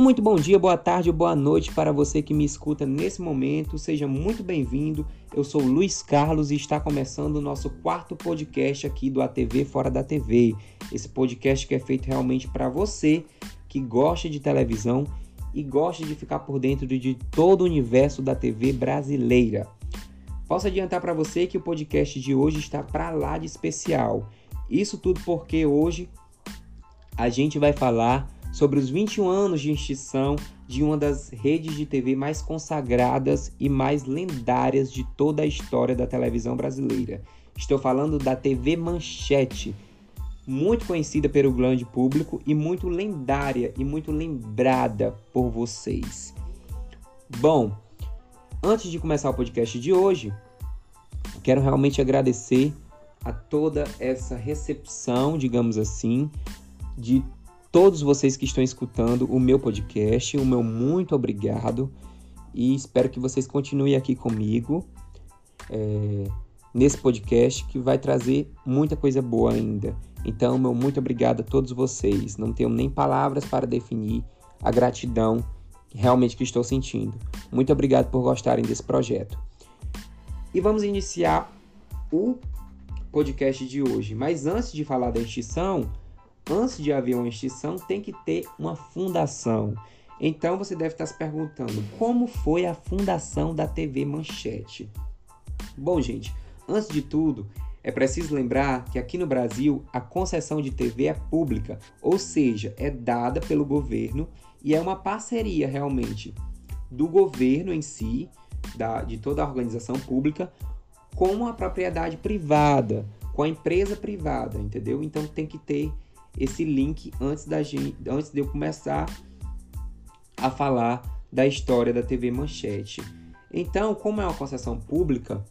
Um muito bom dia, boa tarde ou boa noite para você que me escuta nesse momento. Seja muito bem-vindo. Eu sou Luiz Carlos e está começando o nosso quarto podcast aqui do ATV Fora da TV. Esse podcast que é feito realmente para você que gosta de televisão e gosta de ficar por dentro de todo o universo da TV brasileira. Posso adiantar para você que o podcast de hoje está para lá de especial. Isso tudo porque hoje a gente vai falar sobre os 21 anos de extinção de uma das redes de TV mais consagradas e mais lendárias de toda a história da televisão brasileira. Estou falando da TV Manchete, muito conhecida pelo grande público e muito lendária e muito lembrada por vocês. Bom, antes de começar o podcast de hoje, quero realmente agradecer a toda essa recepção, digamos assim, de todos vocês que estão escutando o meu podcast, o meu muito obrigado e espero que vocês continuem aqui comigo é, nesse podcast que vai trazer muita coisa boa ainda. Então, meu muito obrigado a todos vocês. Não tenho nem palavras para definir a gratidão realmente que estou sentindo. Muito obrigado por gostarem desse projeto. E vamos iniciar o podcast de hoje. Mas antes de falar da extinção, antes de haver uma extinção, tem que ter uma fundação. Então você deve estar se perguntando como foi a fundação da TV Manchete. Bom, gente, antes de tudo, é preciso lembrar que aqui no Brasil a concessão de TV é pública, ou seja, é dada pelo governo e é uma parceria realmente do governo em si, da, de toda a organização pública, com a propriedade privada, com a empresa privada, entendeu? Então tem que ter esse link antes, da gente, antes de eu começar a falar da história da TV Manchete. Então, como é uma concessão pública,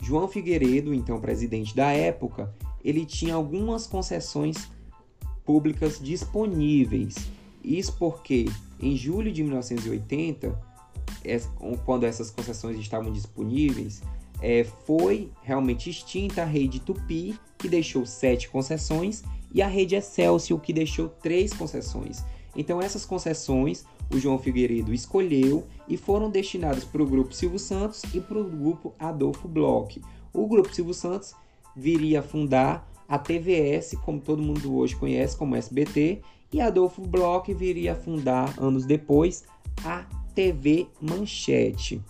João Figueiredo, então presidente da época, ele tinha algumas concessões públicas disponíveis. Isso porque em julho de 1980, quando essas concessões estavam disponíveis, é, foi realmente extinta a rede Tupi, que deixou sete concessões, e a rede Excelsior, que deixou três concessões. Então, essas concessões o João Figueiredo escolheu e foram destinadas para o Grupo Silvio Santos e para o Grupo Adolfo Bloch. O Grupo Silvio Santos viria a fundar a TVS, como todo mundo hoje conhece como SBT, e Adolfo Bloch viria a fundar, anos depois, a TV Manchete.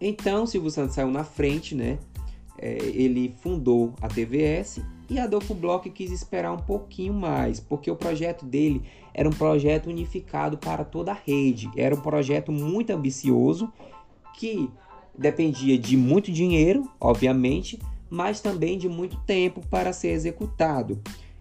Então, Silvio Santos saiu na frente, né? É, ele fundou a TVS e Adolfo Bloch quis esperar um pouquinho mais, porque o projeto dele era um projeto unificado para toda a rede. Era um projeto muito ambicioso que dependia de muito dinheiro, obviamente, mas também de muito tempo para ser executado.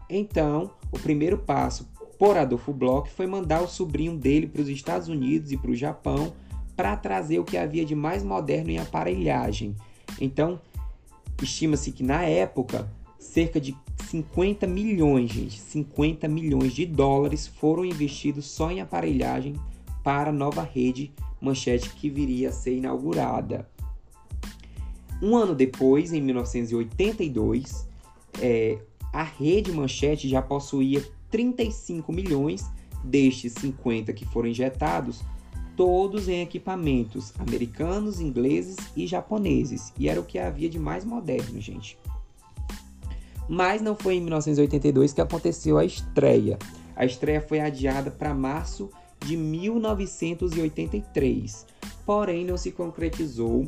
Então, o primeiro passo por Adolfo Bloch foi mandar o sobrinho dele para os Estados Unidos e para o Japão para trazer o que havia de mais moderno em aparelhagem. Então, estima-se que na época cerca de 50 milhões, gente, 50 milhões de dólares foram investidos só em aparelhagem para a nova rede Manchete que viria a ser inaugurada. Um ano depois, em 1982, é, a rede Manchete já possuía 35 milhões destes 50 que foram injetados, todos em equipamentos americanos, ingleses e japoneses. E era o que havia de mais moderno, gente. Mas não foi em 1982 que aconteceu a estreia. A estreia foi adiada para março de 1983. Porém, não se concretizou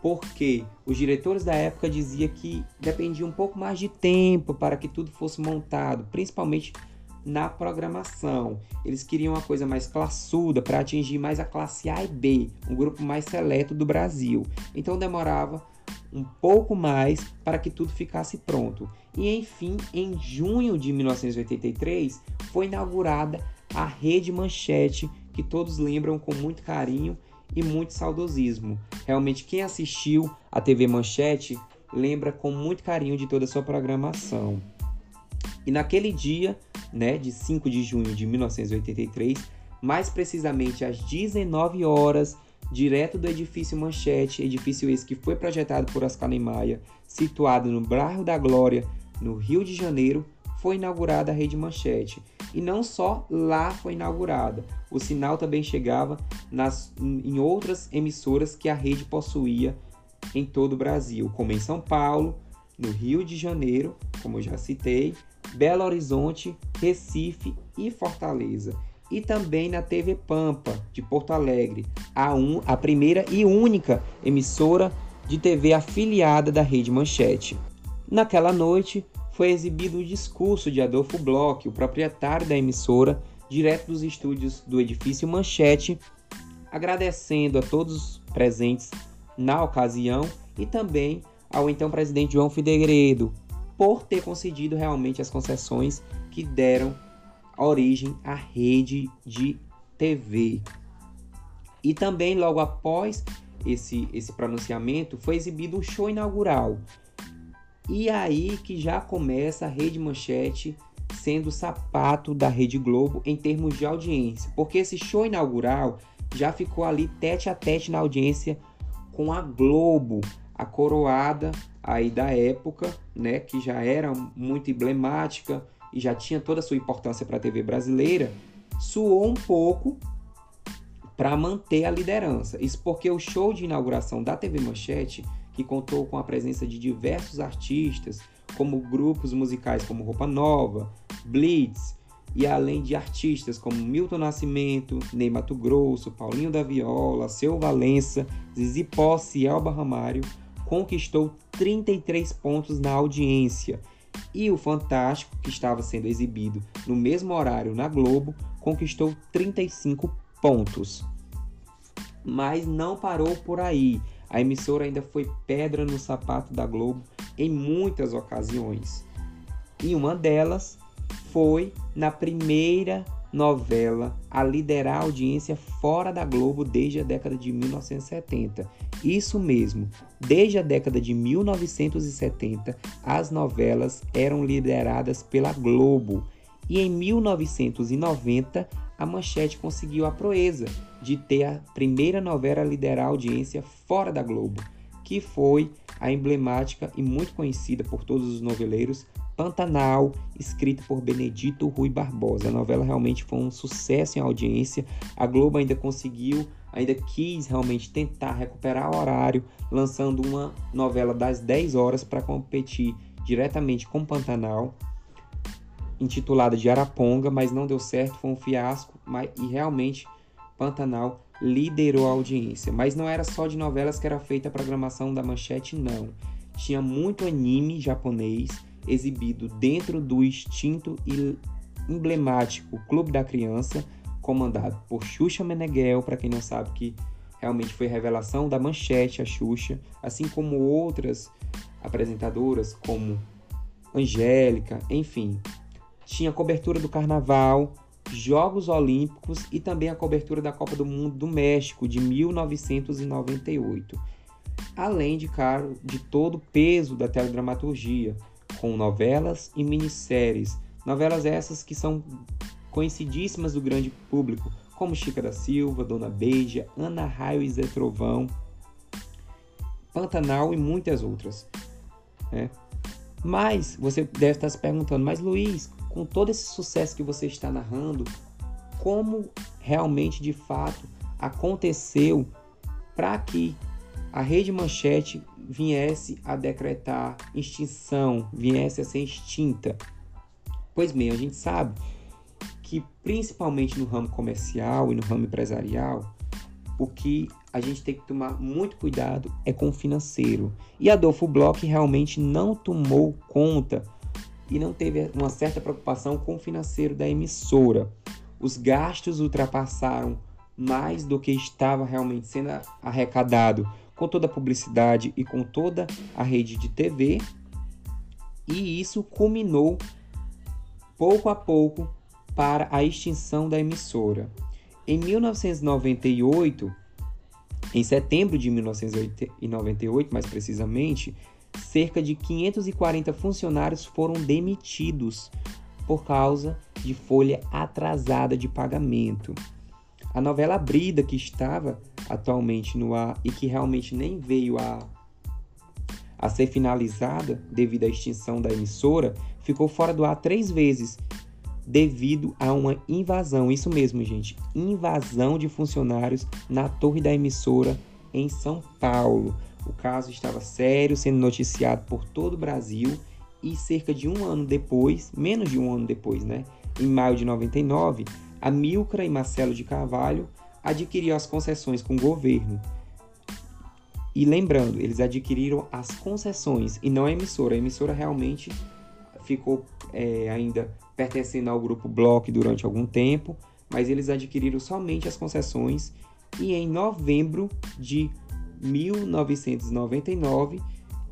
porque os diretores da época diziam que dependia um pouco mais de tempo para que tudo fosse montado, principalmente na programação. Eles queriam uma coisa mais classuda para atingir mais a classe A e B, um grupo mais seleto do Brasil. Então demorava um pouco mais para que tudo ficasse pronto. E enfim, em junho de 1983 foi inaugurada a Rede Manchete, que todos lembram com muito carinho e muito saudosismo. Realmente, quem assistiu a TV Manchete lembra com muito carinho de toda a sua programação. E naquele dia, né, de 5 de junho de 1983, mais precisamente às 19 horas, direto do edifício Manchete, edifício esse que foi projetado por Oscar Niemeyer, situado no bairro da Glória, no Rio de Janeiro, foi inaugurada a Rede Manchete. E não só lá foi inaugurada, o sinal também chegava nas, em outras emissoras que a rede possuía em todo o Brasil, como em São Paulo, no Rio de Janeiro, como eu já citei, Belo Horizonte, Recife e Fortaleza. E também na TV Pampa, de Porto Alegre, a, um, a primeira e única emissora de TV afiliada da Rede Manchete. Naquela noite, foi exibido o discurso de Adolfo Bloch, o proprietário da emissora, direto dos estúdios do edifício Manchete, agradecendo a todos os presentes na ocasião e também ao então presidente João Figueiredo por ter concedido realmente as concessões que deram origem à rede de TV. E também logo após esse, esse pronunciamento foi exibido um show inaugural. E aí que já começa a Rede Manchete sendo o sapato da Rede Globo em termos de audiência, porque esse show inaugural já ficou ali tete a tete na audiência com a Globo, a coroada aí da época, né, que já era muito emblemática e já tinha toda a sua importância para a TV brasileira, suou um pouco para manter a liderança. Isso porque o show de inauguração da TV Manchete, que contou com a presença de diversos artistas, como grupos musicais como Roupa Nova, Blitz, e além de artistas como Milton Nascimento, Ney Mato Grosso, Paulinho da Viola, Seu Valença, Zizi Posse e Elba Ramário, conquistou 33 pontos na audiência. E o Fantástico, que estava sendo exibido no mesmo horário na Globo, conquistou 35 pontos. Mas não parou por aí. A emissora ainda foi pedra no sapato da Globo em muitas ocasiões. E uma delas foi na primeira novela a liderar a audiência fora da Globo desde a década de 1970. Isso mesmo, desde a década de 1970, as novelas eram lideradas pela Globo. E em 1990, a Manchete conseguiu a proeza de ter a primeira novela a liderar a audiência fora da Globo, que foi a emblemática e muito conhecida por todos os noveleiros Pantanal, escrito por Benedito Rui Barbosa. A novela realmente foi um sucesso em audiência. A Globo ainda conseguiu, ainda quis realmente tentar recuperar o horário, lançando uma novela das 10 horas para competir diretamente com Pantanal, intitulada de Araponga, mas não deu certo, foi um fiasco, mas, e realmente Pantanal liderou a audiência. Mas não era só de novelas que era feita a programação da Manchete, não. Tinha muito anime japonês exibido dentro do extinto e emblemático Clube da Criança, comandado por Xuxa Meneghel, para quem não sabe que realmente foi revelação da Manchete a Xuxa, assim como outras apresentadoras como Angélica, enfim. Tinha cobertura do Carnaval, Jogos Olímpicos e também a cobertura da Copa do Mundo do México de 1998. Além de, claro, de todo o peso da teledramaturgia, com novelas e minisséries. Novelas essas que são conhecidíssimas do grande público, como Chica da Silva, Dona Beija, Ana Raio e Zé Trovão, Pantanal e muitas outras. Né? Mas você deve estar se perguntando, mas Luiz, com todo esse sucesso que você está narrando, como realmente de fato aconteceu para que a Rede Manchete viesse a decretar extinção, viesse a ser extinta. Pois bem, a gente sabe que principalmente no ramo comercial e no ramo empresarial, o que a gente tem que tomar muito cuidado é com o financeiro. E Adolfo Bloch realmente não tomou conta e não teve uma certa preocupação com o financeiro da emissora. Os gastos ultrapassaram mais do que estava realmente sendo arrecadado com toda a publicidade e com toda a rede de TV. E isso culminou pouco a pouco para a extinção da emissora. Em 1998, em setembro de 1998, mais precisamente, cerca de 540 funcionários foram demitidos por causa de folha atrasada de pagamento. A novela Brida, que estava atualmente no ar e que realmente nem veio a, a ser finalizada devido à extinção da emissora, ficou fora do ar três vezes devido a uma invasão. Isso mesmo, gente, invasão de funcionários na torre da emissora em São Paulo. O caso estava sério, sendo noticiado por todo o Brasil e cerca de um ano depois, menos de um ano depois, né? Em maio de 99, a Milcra e Marcelo de Carvalho adquiriram as concessões com o governo. E lembrando, eles adquiriram as concessões e não a emissora. A emissora realmente ficou é, ainda pertencendo ao grupo Block durante algum tempo, mas eles adquiriram somente as concessões e em novembro de 1999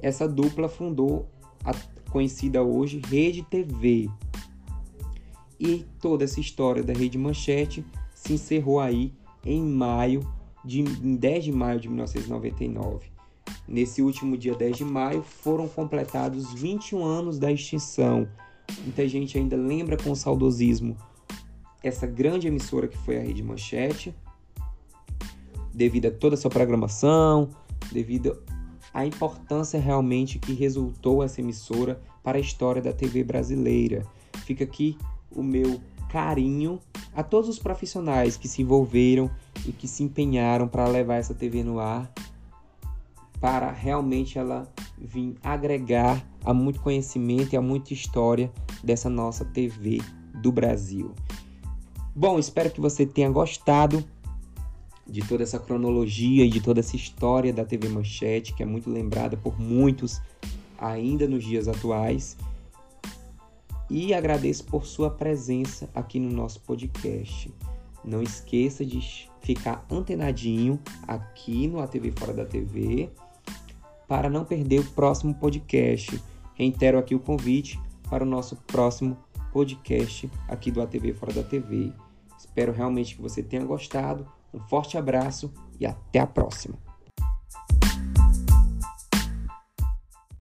essa dupla fundou a conhecida hoje Rede TV. E toda essa história da Rede Manchete se encerrou aí em maio de em 10 de maio de 1999. Nesse último dia 10 de maio foram completados 21 anos da extinção. Muita gente ainda lembra com saudosismo essa grande emissora que foi a Rede Manchete, devido a toda a sua programação, devido à importância realmente que resultou essa emissora para a história da TV brasileira. Fica aqui o meu carinho a todos os profissionais que se envolveram e que se empenharam para levar essa TV no ar, para realmente ela vir agregar a muito conhecimento e a muita história dessa nossa TV do Brasil. Bom, espero que você tenha gostado de toda essa cronologia e de toda essa história da TV Manchete, que é muito lembrada por muitos ainda nos dias atuais e agradeço por sua presença aqui no nosso podcast. Não esqueça de ficar antenadinho aqui no ATV Fora da TV para não perder o próximo podcast. Reitero aqui o convite para o nosso próximo podcast aqui do ATV Fora da TV. Espero realmente que você tenha gostado. Um forte abraço e até a próxima.